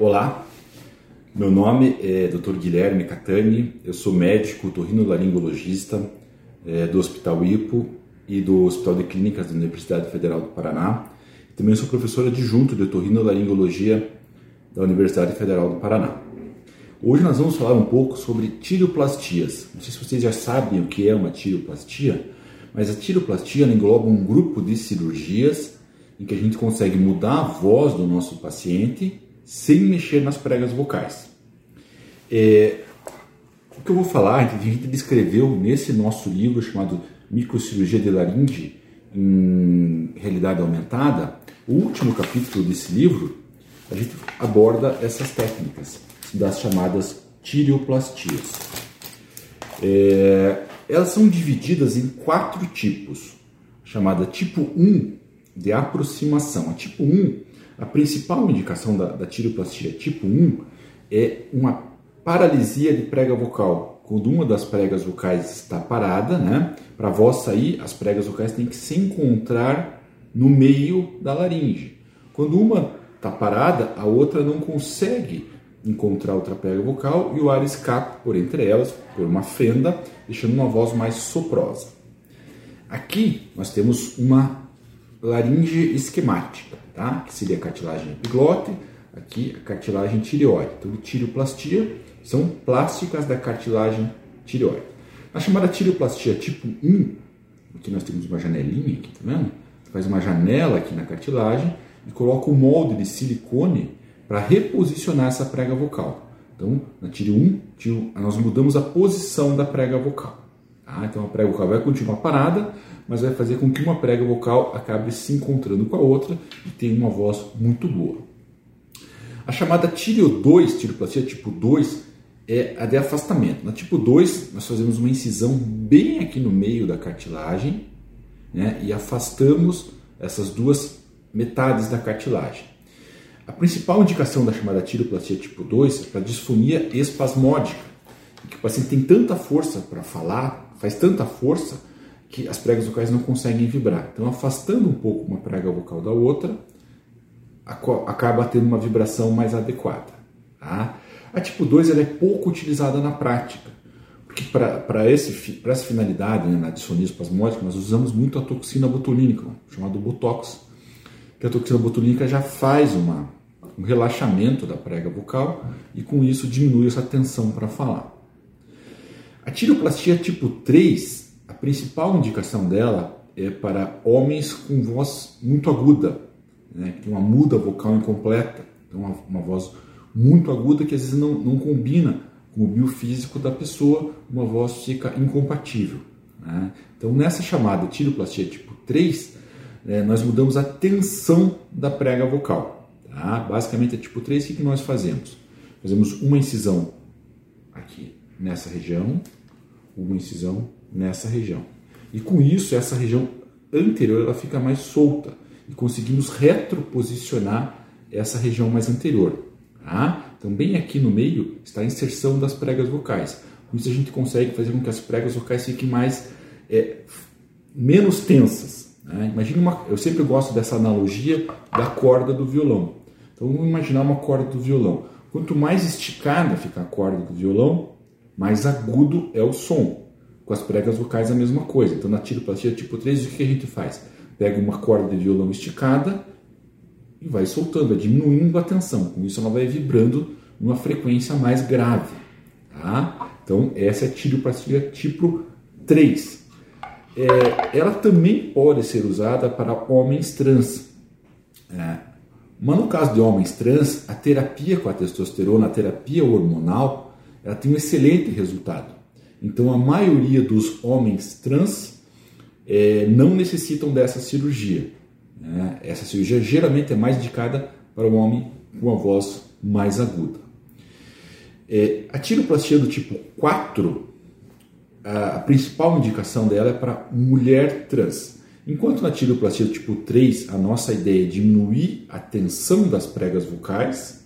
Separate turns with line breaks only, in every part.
Olá, meu nome é Dr. Guilherme Catani, eu sou médico torrinolaringologista é, do Hospital IPO e do Hospital de Clínicas da Universidade Federal do Paraná. Também sou professor adjunto de torrinolaringologia da Universidade Federal do Paraná. Hoje nós vamos falar um pouco sobre tiroplastias. Não sei se vocês já sabem o que é uma tiroplastia, mas a tiroplastia engloba um grupo de cirurgias em que a gente consegue mudar a voz do nosso paciente sem mexer nas pregas vocais. É, o que eu vou falar, a gente descreveu nesse nosso livro chamado Microcirurgia de Laringe em Realidade Aumentada, o último capítulo desse livro, a gente aborda essas técnicas das chamadas tireoplastias. É, elas são divididas em quatro tipos, chamada tipo 1 de aproximação. A tipo 1 a principal indicação da, da tireoplastia tipo 1 é uma paralisia de prega vocal. Quando uma das pregas vocais está parada, né, para a voz sair, as pregas vocais têm que se encontrar no meio da laringe. Quando uma está parada, a outra não consegue encontrar outra prega vocal e o ar escapa por entre elas, por uma fenda, deixando uma voz mais soprosa. Aqui nós temos uma laringe esquemática tá? que seria a cartilagem epiglote, aqui a cartilagem tireoide. Então, tireoplastia são plásticas da cartilagem tireoide. A chamada tireoplastia tipo 1, aqui nós temos uma janelinha, aqui, tá vendo? Faz uma janela aqui na cartilagem e coloca um molde de silicone para reposicionar essa prega vocal. Então, na tiro 1, tiro, nós mudamos a posição da prega vocal. Tá? Então, a prega vocal vai continuar parada, mas vai fazer com que uma prega vocal acabe se encontrando com a outra e tenha uma voz muito boa. A chamada tiro 2, tiroplastia tipo 2, é a de afastamento. Na tipo 2, nós fazemos uma incisão bem aqui no meio da cartilagem né, e afastamos essas duas metades da cartilagem. A principal indicação da chamada tiroplastia tipo 2 é para disfonia espasmódica, que o paciente tem tanta força para falar, faz tanta força que as pregas vocais não conseguem vibrar. Então, afastando um pouco uma prega vocal da outra, acaba tendo uma vibração mais adequada. Tá? A tipo 2 ela é pouco utilizada na prática, porque para essa finalidade, né, na disfonia espasmódica, nós usamos muito a toxina botulínica, chamada Botox, que a toxina botulínica já faz uma, um relaxamento da prega vocal e com isso diminui essa tensão para falar. A tiroplastia tipo 3 a principal indicação dela é para homens com voz muito aguda, né, tem uma muda vocal incompleta, então uma, uma voz muito aguda que às vezes não, não combina com o biofísico da pessoa, uma voz fica incompatível. Né? Então, nessa chamada tiroplastia tipo 3, é, nós mudamos a tensão da prega vocal. Tá? Basicamente, é tipo 3, o que nós fazemos? Fazemos uma incisão aqui nessa região, uma incisão nessa região. E com isso, essa região anterior ela fica mais solta e conseguimos retroposicionar essa região mais anterior. Tá? Então, bem aqui no meio está a inserção das pregas vocais. Com isso, a gente consegue fazer com que as pregas vocais fiquem mais é, menos tensas. Né? Imagina uma, eu sempre gosto dessa analogia da corda do violão. Então, vamos imaginar uma corda do violão. Quanto mais esticada fica a corda do violão, mais agudo é o som. Com as pregas vocais a mesma coisa. Então na tiroplastia tipo 3, o que a gente faz? Pega uma corda de violão esticada e vai soltando, vai diminuindo a tensão. Com isso ela vai vibrando numa frequência mais grave. Tá? Então essa é a tiroplastia tipo 3. É, ela também pode ser usada para homens trans. É, mas no caso de homens trans, a terapia com a testosterona, a terapia hormonal, ela tem um excelente resultado. Então, a maioria dos homens trans é, não necessitam dessa cirurgia. Né? Essa cirurgia geralmente é mais indicada para o homem com a voz mais aguda. É, a tiroplastia do tipo 4, a, a principal indicação dela é para mulher trans. Enquanto na tiroplastia do tipo 3, a nossa ideia é diminuir a tensão das pregas vocais,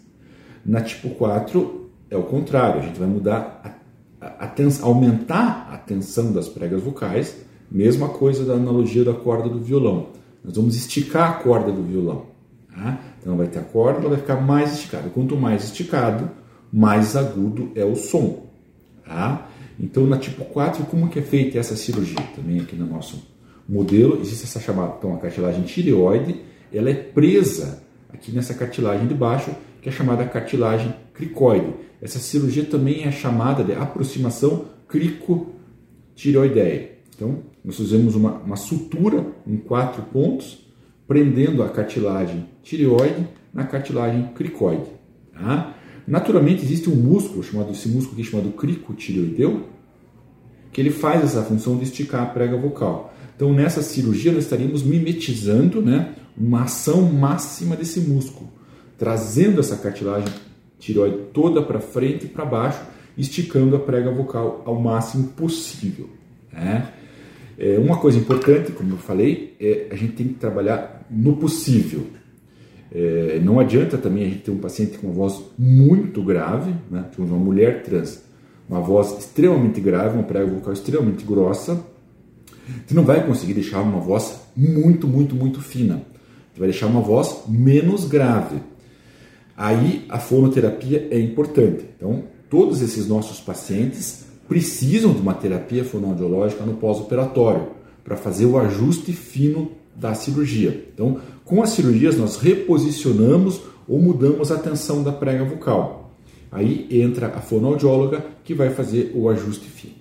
na tipo 4 é o contrário, a gente vai mudar a a aumentar a tensão das pregas vocais, mesma coisa da analogia da corda do violão. Nós vamos esticar a corda do violão. Tá? Então vai ter a corda, ela vai ficar mais esticada. Quanto mais esticado, mais agudo é o som. Tá? Então na tipo 4, como que é feita essa cirurgia? Também aqui no nosso modelo existe essa chamada então, a cartilagem tireoide, ela é presa aqui nessa cartilagem de baixo, que é chamada cartilagem cricoide. Essa cirurgia também é chamada de aproximação cricotireoideia. Então, nós fizemos uma, uma sutura em quatro pontos, prendendo a cartilagem tireoide na cartilagem cricoide. Tá? Naturalmente, existe um músculo, chamado, esse músculo aqui chamado cricotireoideu, que ele faz essa função de esticar a prega vocal. Então, nessa cirurgia, nós estaríamos mimetizando né, uma ação máxima desse músculo, trazendo essa cartilagem tireoide toda para frente e para baixo, esticando a prega vocal ao máximo possível. Né? É, uma coisa importante, como eu falei, é a gente tem que trabalhar no possível. É, não adianta também a gente ter um paciente com uma voz muito grave, né? uma mulher trans, uma voz extremamente grave, uma prega vocal extremamente grossa. Você não vai conseguir deixar uma voz muito, muito, muito fina. Vai deixar uma voz menos grave. Aí a fonoterapia é importante. Então, todos esses nossos pacientes precisam de uma terapia fonoaudiológica no pós-operatório para fazer o ajuste fino da cirurgia. Então, com as cirurgias, nós reposicionamos ou mudamos a tensão da prega vocal. Aí entra a fonoaudióloga que vai fazer o ajuste fino.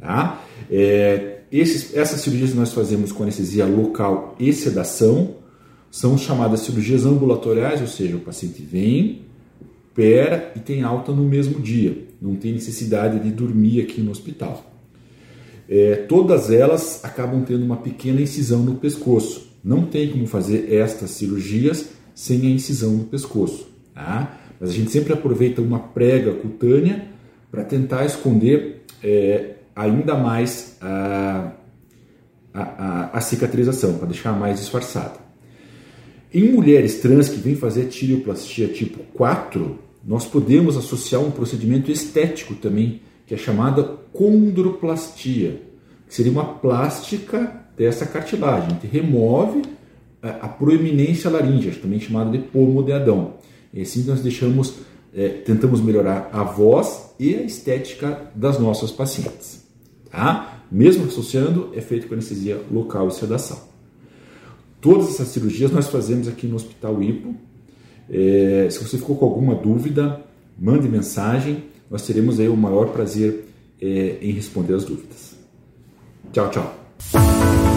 Tá? É, esses, essas cirurgias nós fazemos com anestesia local e sedação, são chamadas cirurgias ambulatoriais, ou seja, o paciente vem, opera e tem alta no mesmo dia, não tem necessidade de dormir aqui no hospital. É, todas elas acabam tendo uma pequena incisão no pescoço. Não tem como fazer estas cirurgias sem a incisão no pescoço. Tá? Mas a gente sempre aproveita uma prega cutânea para tentar esconder é, ainda mais a, a, a, a cicatrização, para deixar mais disfarçada. Em mulheres trans que vêm fazer tireoplastia tipo 4, nós podemos associar um procedimento estético também, que é chamada condroplastia, que seria uma plástica dessa cartilagem. Gente remove a proeminência laríngea, também chamada de pomo de Adão. E assim nós deixamos, é, tentamos melhorar a voz e a estética das nossas pacientes. Tá? Mesmo associando, é feito com anestesia local e sedação. Todas essas cirurgias nós fazemos aqui no Hospital IPO, é, se você ficou com alguma dúvida, mande mensagem. Nós teremos aí o maior prazer é, em responder as dúvidas. Tchau, tchau.